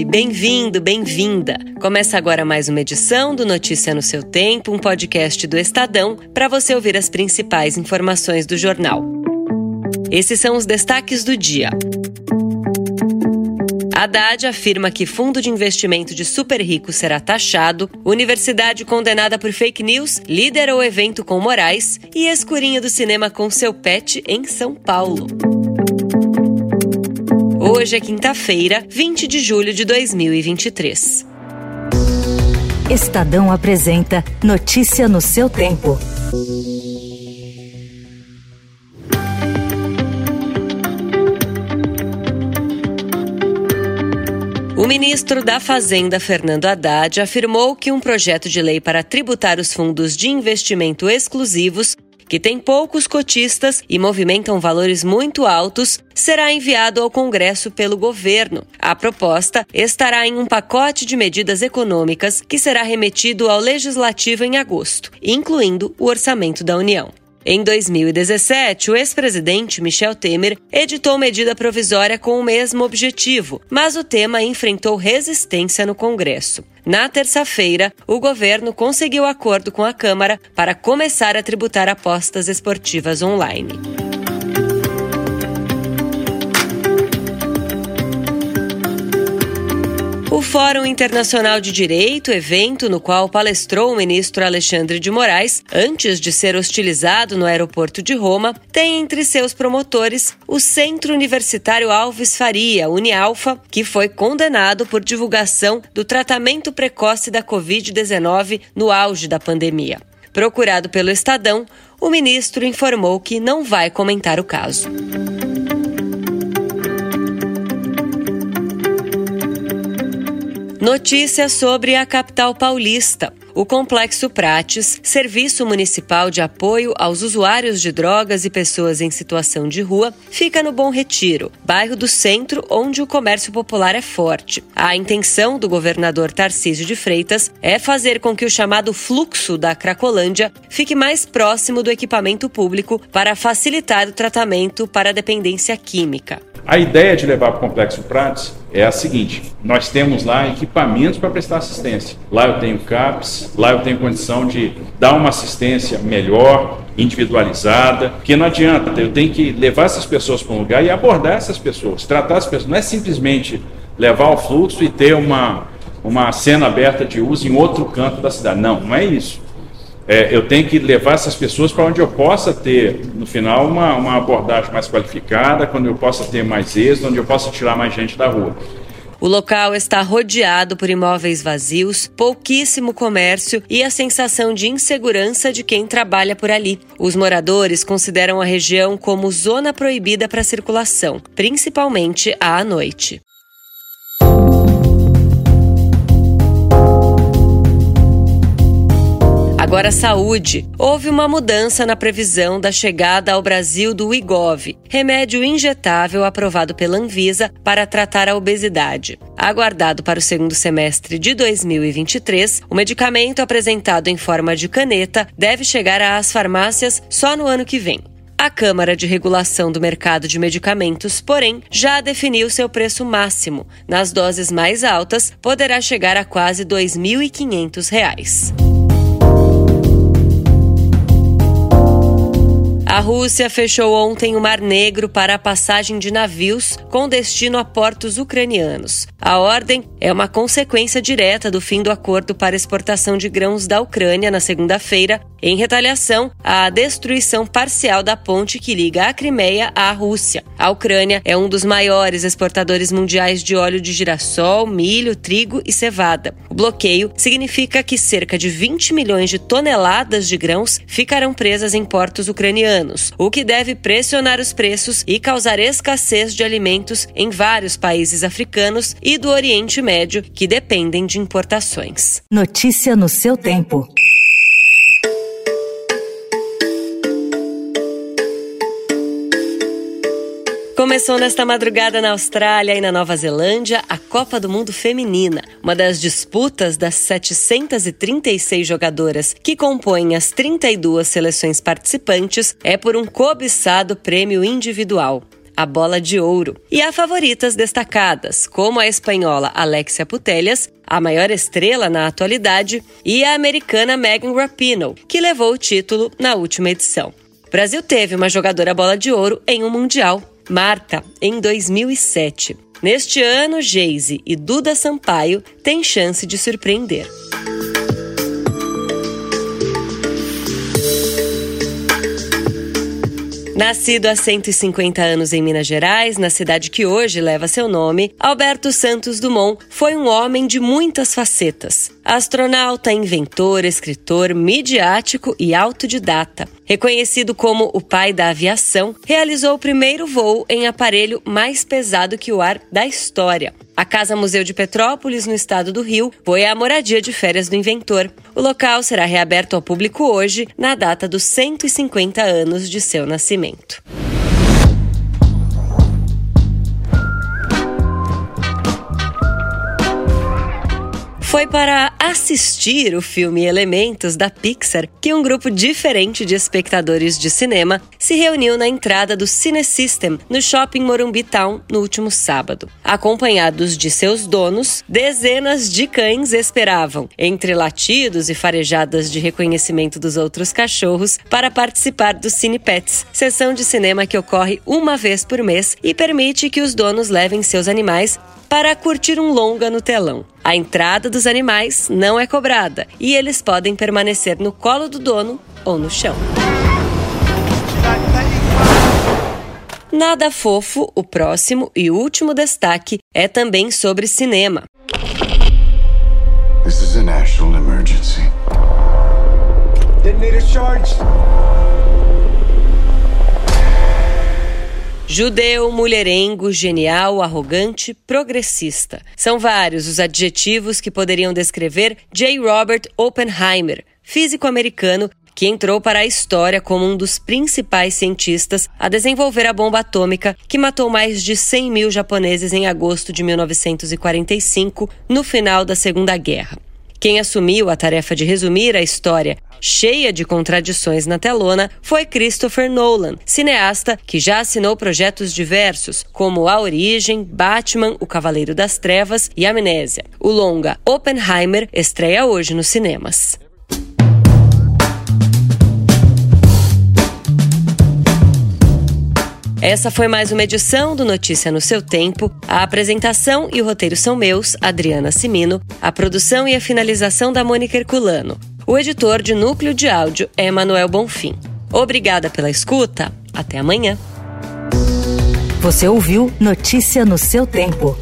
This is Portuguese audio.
Oi, bem-vindo, bem-vinda. Começa agora mais uma edição do Notícia no seu Tempo, um podcast do Estadão, para você ouvir as principais informações do jornal. Esses são os destaques do dia. Haddad afirma que fundo de investimento de super ricos será taxado, universidade condenada por fake news lidera o evento com Moraes e escurinho do cinema com seu pet em São Paulo. Hoje é quinta-feira, 20 de julho de 2023. Estadão apresenta Notícia no seu tempo. O ministro da Fazenda, Fernando Haddad, afirmou que um projeto de lei para tributar os fundos de investimento exclusivos, que tem poucos cotistas e movimentam valores muito altos, será enviado ao Congresso pelo governo. A proposta estará em um pacote de medidas econômicas que será remetido ao Legislativo em agosto, incluindo o orçamento da União. Em 2017, o ex-presidente Michel Temer editou medida provisória com o mesmo objetivo, mas o tema enfrentou resistência no Congresso. Na terça-feira, o governo conseguiu acordo com a Câmara para começar a tributar apostas esportivas online. Fórum Internacional de Direito, evento no qual palestrou o ministro Alexandre de Moraes, antes de ser hostilizado no aeroporto de Roma, tem entre seus promotores o Centro Universitário Alves Faria, Unialfa, que foi condenado por divulgação do tratamento precoce da Covid-19 no auge da pandemia. Procurado pelo Estadão, o ministro informou que não vai comentar o caso. Notícias sobre a capital paulista. O Complexo Prates, serviço municipal de apoio aos usuários de drogas e pessoas em situação de rua, fica no Bom Retiro, bairro do centro onde o comércio popular é forte. A intenção do governador Tarcísio de Freitas é fazer com que o chamado fluxo da Cracolândia fique mais próximo do equipamento público para facilitar o tratamento para a dependência química. A ideia de levar para o Complexo Prates é a seguinte: nós temos lá equipamentos para prestar assistência. Lá eu tenho CAPS, lá eu tenho condição de dar uma assistência melhor, individualizada, porque não adianta, eu tenho que levar essas pessoas para um lugar e abordar essas pessoas, tratar as pessoas. Não é simplesmente levar o fluxo e ter uma, uma cena aberta de uso em outro canto da cidade. Não, não é isso é, eu tenho que levar essas pessoas para onde eu possa ter, no final, uma, uma abordagem mais qualificada, quando eu possa ter mais êxito, onde eu possa tirar mais gente da rua. O local está rodeado por imóveis vazios, pouquíssimo comércio e a sensação de insegurança de quem trabalha por ali. Os moradores consideram a região como zona proibida para circulação, principalmente à noite. Agora, saúde. Houve uma mudança na previsão da chegada ao Brasil do Igov, remédio injetável aprovado pela Anvisa para tratar a obesidade. Aguardado para o segundo semestre de 2023, o medicamento apresentado em forma de caneta deve chegar às farmácias só no ano que vem. A Câmara de Regulação do Mercado de Medicamentos, porém, já definiu seu preço máximo. Nas doses mais altas, poderá chegar a quase R$ 2.500. A Rússia fechou ontem o Mar Negro para a passagem de navios com destino a portos ucranianos. A ordem é uma consequência direta do fim do acordo para exportação de grãos da Ucrânia na segunda-feira, em retaliação à destruição parcial da ponte que liga a Crimeia à Rússia. A Ucrânia é um dos maiores exportadores mundiais de óleo de girassol, milho, trigo e cevada. O bloqueio significa que cerca de 20 milhões de toneladas de grãos ficarão presas em portos ucranianos, o que deve pressionar os preços e causar escassez de alimentos em vários países africanos e do Oriente Médio que dependem de importações. Notícia no seu tempo. Começou nesta madrugada na Austrália e na Nova Zelândia a Copa do Mundo Feminina, uma das disputas das 736 jogadoras que compõem as 32 seleções participantes é por um cobiçado prêmio individual. a bola de ouro. E há favoritas destacadas, como a espanhola Alexia Putellas, a maior estrela na atualidade, e a americana Megan Rapinoe, que levou o título na última edição. O Brasil teve uma jogadora bola de ouro em um Mundial, Marta, em 2007. Neste ano, Geise e Duda Sampaio têm chance de surpreender. Nascido há 150 anos em Minas Gerais, na cidade que hoje leva seu nome, Alberto Santos Dumont foi um homem de muitas facetas. Astronauta, inventor, escritor, midiático e autodidata. Reconhecido como o pai da aviação, realizou o primeiro voo em aparelho mais pesado que o ar da história. A Casa Museu de Petrópolis, no estado do Rio, foi a moradia de férias do inventor. O local será reaberto ao público hoje, na data dos 150 anos de seu nascimento. Foi para assistir o filme Elementos da Pixar que um grupo diferente de espectadores de cinema se reuniu na entrada do Cine System no shopping Morumbi Town no último sábado. Acompanhados de seus donos, dezenas de cães esperavam, entre latidos e farejadas de reconhecimento dos outros cachorros, para participar do Cine Pets, sessão de cinema que ocorre uma vez por mês e permite que os donos levem seus animais para curtir um longa no telão. A entrada dos animais não é cobrada e eles podem permanecer no colo do dono ou no chão. Nada fofo, o próximo e último destaque é também sobre cinema. This is a national emergency. Judeu, mulherengo, genial, arrogante, progressista. São vários os adjetivos que poderiam descrever J. Robert Oppenheimer, físico americano que entrou para a história como um dos principais cientistas a desenvolver a bomba atômica que matou mais de 100 mil japoneses em agosto de 1945, no final da Segunda Guerra. Quem assumiu a tarefa de resumir a história cheia de contradições na telona foi Christopher Nolan, cineasta que já assinou projetos diversos, como A Origem, Batman, O Cavaleiro das Trevas e Amnésia. O longa Oppenheimer estreia hoje nos cinemas. Essa foi mais uma edição do Notícia no seu tempo. A apresentação e o roteiro são meus, Adriana Simino, a produção e a finalização da Mônica Herculano. O editor de núcleo de áudio é Manuel Bonfim. Obrigada pela escuta. Até amanhã. Você ouviu Notícia no seu tempo.